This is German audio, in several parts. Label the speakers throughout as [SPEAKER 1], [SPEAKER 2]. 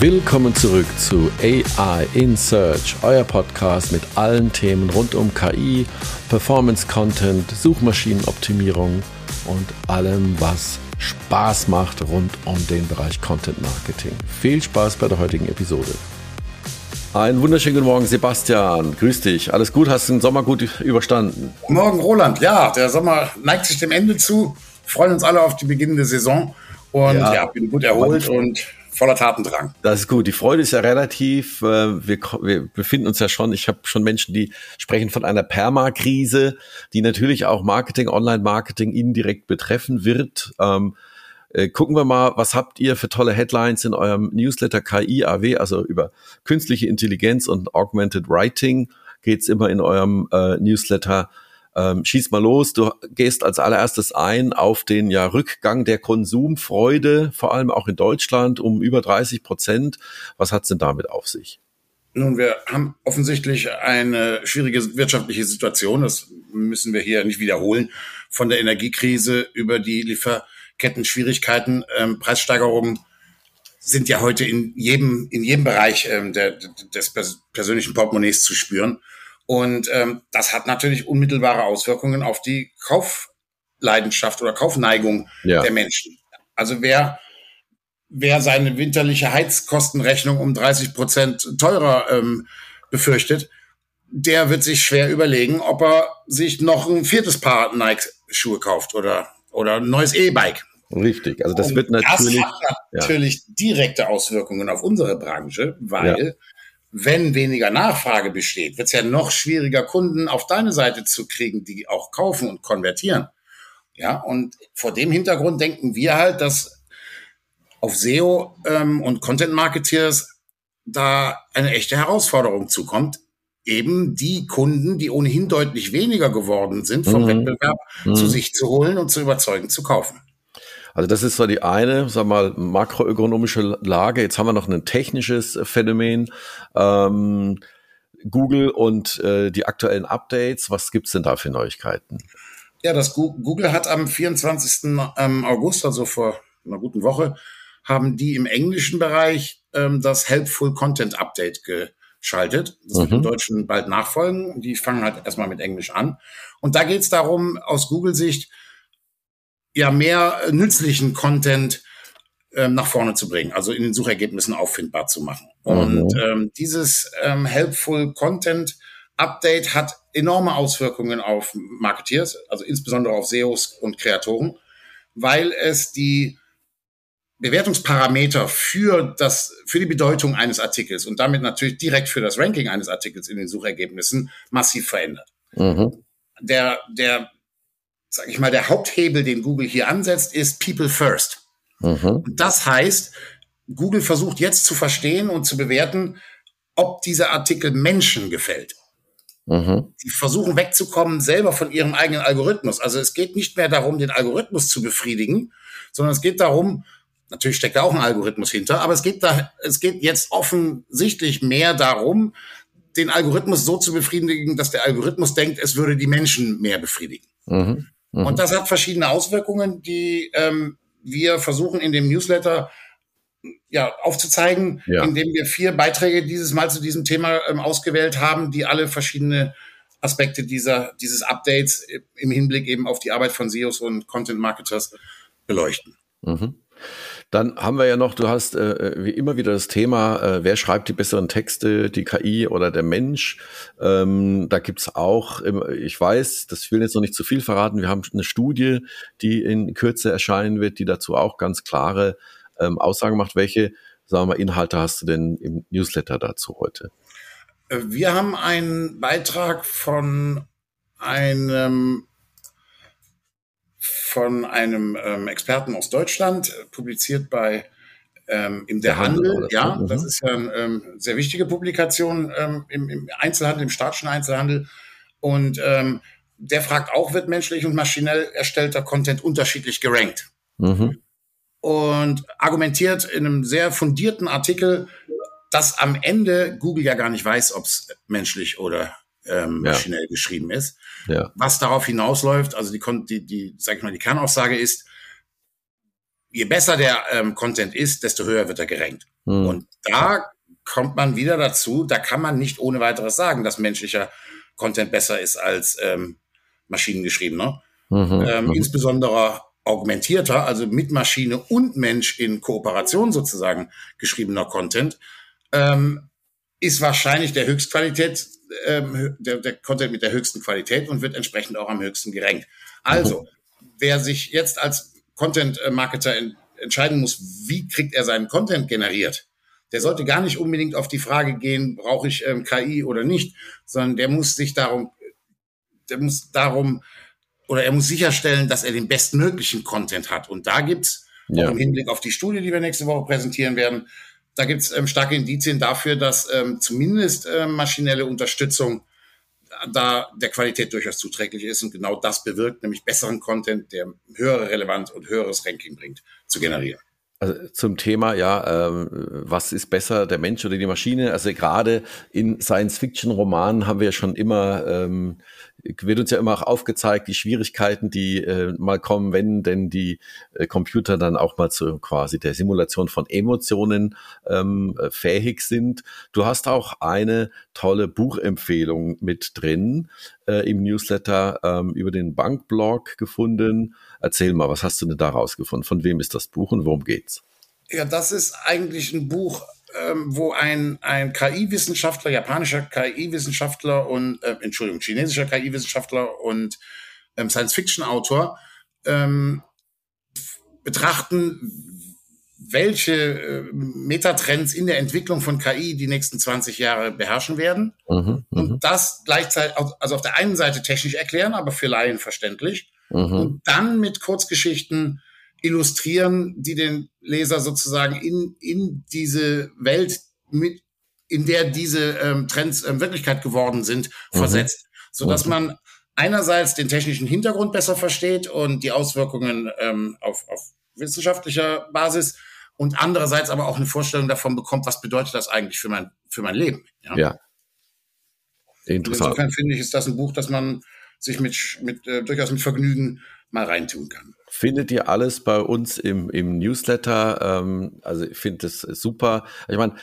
[SPEAKER 1] Willkommen zurück zu AI in Search, euer Podcast mit allen Themen rund um KI, Performance Content, Suchmaschinenoptimierung und allem, was Spaß macht rund um den Bereich Content Marketing. Viel Spaß bei der heutigen Episode. Einen wunderschönen guten Morgen, Sebastian. Grüß dich. Alles gut? Hast du den Sommer gut überstanden?
[SPEAKER 2] Morgen, Roland. Ja, der Sommer neigt sich dem Ende zu. freuen uns alle auf die beginnende Saison und ja, ja bin gut erholt und voller Tatendrang.
[SPEAKER 1] Das ist gut. Die Freude ist ja relativ. Äh, wir, wir befinden uns ja schon, ich habe schon Menschen, die sprechen von einer Permakrise, die natürlich auch Marketing, Online-Marketing indirekt betreffen wird. Ähm, äh, gucken wir mal, was habt ihr für tolle Headlines in eurem Newsletter KIAW, also über künstliche Intelligenz und Augmented Writing geht's immer in eurem äh, Newsletter. Ähm, schieß mal los, du gehst als allererstes ein auf den ja, Rückgang der Konsumfreude, vor allem auch in Deutschland, um über 30 Prozent. Was hat's denn damit auf sich?
[SPEAKER 2] Nun, wir haben offensichtlich eine schwierige wirtschaftliche Situation. Das müssen wir hier nicht wiederholen. Von der Energiekrise über die Lieferketten-Schwierigkeiten, ähm, Preissteigerungen sind ja heute in jedem, in jedem Bereich ähm, der, des persönlichen Portemonnaies zu spüren. Und ähm, das hat natürlich unmittelbare Auswirkungen auf die Kaufleidenschaft oder Kaufneigung ja. der Menschen. Also wer, wer seine winterliche Heizkostenrechnung um 30 Prozent teurer ähm, befürchtet, der wird sich schwer überlegen, ob er sich noch ein viertes Paar Nike-Schuhe kauft oder, oder ein neues E-Bike.
[SPEAKER 1] Richtig, also das Und wird natürlich. Das
[SPEAKER 2] hat natürlich ja. direkte Auswirkungen auf unsere Branche, weil ja wenn weniger Nachfrage besteht, wird es ja noch schwieriger, Kunden auf deine Seite zu kriegen, die auch kaufen und konvertieren. Ja, und vor dem Hintergrund denken wir halt, dass auf SEO ähm, und Content Marketeers da eine echte Herausforderung zukommt, eben die Kunden, die ohnehin deutlich weniger geworden sind vom mhm. Wettbewerb, mhm. zu sich zu holen und zu überzeugen, zu kaufen.
[SPEAKER 1] Also das ist so die eine, sag mal, makroökonomische Lage. Jetzt haben wir noch ein technisches Phänomen. Ähm, Google und äh, die aktuellen Updates. Was gibt's denn da für Neuigkeiten?
[SPEAKER 2] Ja, das Google hat am 24. Ähm, August, also vor einer guten Woche, haben die im englischen Bereich ähm, das Helpful Content Update geschaltet. Das mhm. wird im mhm. Deutschen bald nachfolgen. Die fangen halt erstmal mit Englisch an. Und da geht's darum, aus Google-Sicht, ja mehr nützlichen Content ähm, nach vorne zu bringen, also in den Suchergebnissen auffindbar zu machen. Und mhm. ähm, dieses ähm, Helpful Content Update hat enorme Auswirkungen auf Marketeers, also insbesondere auf SEOs und Kreatoren, weil es die Bewertungsparameter für das, für die Bedeutung eines Artikels und damit natürlich direkt für das Ranking eines Artikels in den Suchergebnissen massiv verändert. Mhm. Der, der sag ich mal, der Haupthebel, den Google hier ansetzt, ist People First. Mhm. Das heißt, Google versucht jetzt zu verstehen und zu bewerten, ob dieser Artikel Menschen gefällt. Mhm. Die versuchen wegzukommen selber von ihrem eigenen Algorithmus. Also es geht nicht mehr darum, den Algorithmus zu befriedigen, sondern es geht darum, natürlich steckt da auch ein Algorithmus hinter, aber es geht da, es geht jetzt offensichtlich mehr darum, den Algorithmus so zu befriedigen, dass der Algorithmus denkt, es würde die Menschen mehr befriedigen. Mhm. Mhm. Und das hat verschiedene Auswirkungen, die ähm, wir versuchen in dem Newsletter ja, aufzuzeigen, ja. indem wir vier Beiträge dieses Mal zu diesem Thema ähm, ausgewählt haben, die alle verschiedene Aspekte dieser, dieses Updates im Hinblick eben auf die Arbeit von SEOs und Content Marketers beleuchten. Mhm.
[SPEAKER 1] Dann haben wir ja noch, du hast äh, äh, wie immer wieder das Thema, äh, wer schreibt die besseren Texte, die KI oder der Mensch. Ähm, da gibt's auch, ich weiß, das will jetzt noch nicht zu viel verraten, wir haben eine Studie, die in Kürze erscheinen wird, die dazu auch ganz klare ähm, Aussagen macht. Welche, sagen wir, Inhalte hast du denn im Newsletter dazu heute?
[SPEAKER 2] Äh, wir haben einen Beitrag von einem von einem ähm, Experten aus Deutschland, äh, publiziert bei ähm, im Der, Der Handel. Handel ja, mhm. das ist ja eine ähm, sehr wichtige Publikation ähm, im, im, Einzelhandel, im statischen Einzelhandel. Und ähm, der fragt auch, wird menschlich und maschinell erstellter Content unterschiedlich gerankt? Mhm. Und argumentiert in einem sehr fundierten Artikel, dass am Ende Google ja gar nicht weiß, ob es menschlich oder ähm, ja. maschinell geschrieben ist. Ja. Was darauf hinausläuft, also die, die, die, sag ich mal, die Kernaussage ist, je besser der ähm, Content ist, desto höher wird er gerankt. Mhm. Und da kommt man wieder dazu, da kann man nicht ohne weiteres sagen, dass menschlicher Content besser ist als ähm, maschinengeschriebener. Mhm. Ähm, mhm. Insbesondere augmentierter, also mit Maschine und Mensch in Kooperation sozusagen geschriebener Content, ähm, ist wahrscheinlich der Höchstqualität, ähm, der, der Content mit der höchsten Qualität und wird entsprechend auch am höchsten gerankt. Also, wer sich jetzt als Content-Marketer entscheiden muss, wie kriegt er seinen Content generiert, der sollte gar nicht unbedingt auf die Frage gehen, brauche ich ähm, KI oder nicht, sondern der muss sich darum, der muss darum oder er muss sicherstellen, dass er den bestmöglichen Content hat. Und da gibt's ja. im Hinblick auf die Studie, die wir nächste Woche präsentieren werden, da gibt's ähm, starke Indizien dafür, dass ähm, zumindest ähm, maschinelle Unterstützung da der Qualität durchaus zuträglich ist und genau das bewirkt, nämlich besseren Content, der höhere Relevanz und höheres Ranking bringt, zu generieren.
[SPEAKER 1] Also zum Thema, ja, ähm, was ist besser, der Mensch oder die Maschine? Also gerade in Science-Fiction-Romanen haben wir schon immer ähm, wird uns ja immer auch aufgezeigt, die Schwierigkeiten, die äh, mal kommen, wenn denn die äh, Computer dann auch mal zu quasi der Simulation von Emotionen ähm, äh, fähig sind. Du hast auch eine tolle Buchempfehlung mit drin äh, im Newsletter ähm, über den Bankblog gefunden. Erzähl mal, was hast du denn da rausgefunden? Von wem ist das Buch und worum geht's?
[SPEAKER 2] Ja, das ist eigentlich ein Buch ähm, wo ein, ein KI-Wissenschaftler, japanischer KI-Wissenschaftler und, äh, Entschuldigung, chinesischer KI-Wissenschaftler und ähm, Science-Fiction-Autor ähm, betrachten, welche äh, Metatrends in der Entwicklung von KI die nächsten 20 Jahre beherrschen werden. Mhm, und mhm. das gleichzeitig, also auf der einen Seite technisch erklären, aber für Laien verständlich. Mhm. Und dann mit Kurzgeschichten illustrieren, die den Leser sozusagen in, in diese Welt mit, in der diese ähm, Trends ähm, Wirklichkeit geworden sind, mhm. versetzt. So dass man einerseits den technischen Hintergrund besser versteht und die Auswirkungen ähm, auf, auf wissenschaftlicher Basis und andererseits aber auch eine Vorstellung davon bekommt, was bedeutet das eigentlich für mein, für mein Leben.
[SPEAKER 1] Ja. ja.
[SPEAKER 2] Interessant. Insofern finde ich, ist das ein Buch, das man sich mit, mit äh, durchaus mit Vergnügen mal reintun kann.
[SPEAKER 1] Findet ihr alles bei uns im, im Newsletter. Ähm, also ich finde das super. Ich meine,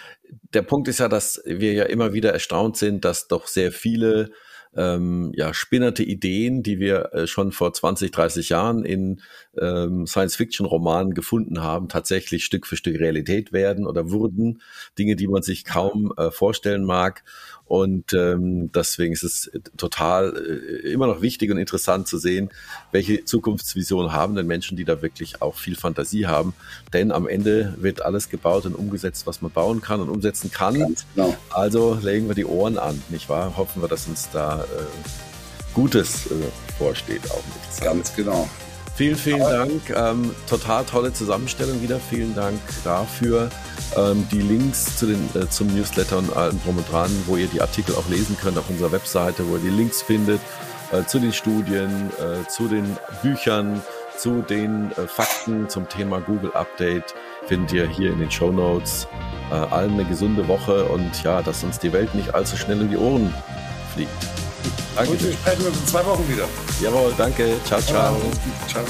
[SPEAKER 1] der Punkt ist ja, dass wir ja immer wieder erstaunt sind, dass doch sehr viele ähm, ja, spinnerte Ideen, die wir äh, schon vor 20, 30 Jahren in ähm, Science-Fiction-Romanen gefunden haben, tatsächlich Stück für Stück Realität werden oder wurden. Dinge, die man sich kaum äh, vorstellen mag. Und ähm, deswegen ist es total äh, immer noch wichtig und interessant zu sehen, welche Zukunftsvision haben denn Menschen, die da wirklich auch viel Fantasie haben. Denn am Ende wird alles gebaut und umgesetzt, was man bauen kann und umsetzen kann. Genau. Also legen wir die Ohren an, nicht wahr? Hoffen wir, dass uns da äh, Gutes äh, vorsteht auch
[SPEAKER 2] mit Ganz genau.
[SPEAKER 1] Vielen, vielen Dank. Ähm, total tolle Zusammenstellung wieder. Vielen Dank dafür. Ähm, die Links zu den, äh, zum Newsletter und allem drum und dran, wo ihr die Artikel auch lesen könnt auf unserer Webseite, wo ihr die Links findet äh, zu den Studien, äh, zu den Büchern, zu den äh, Fakten zum Thema Google Update findet ihr hier in den Show Notes. Äh, allen eine gesunde Woche und ja, dass uns die Welt nicht allzu schnell in die Ohren fliegt.
[SPEAKER 2] Danke. Und wir sprechen uns in zwei Wochen wieder.
[SPEAKER 1] Jawohl, danke. Ciao, ciao. Ciao.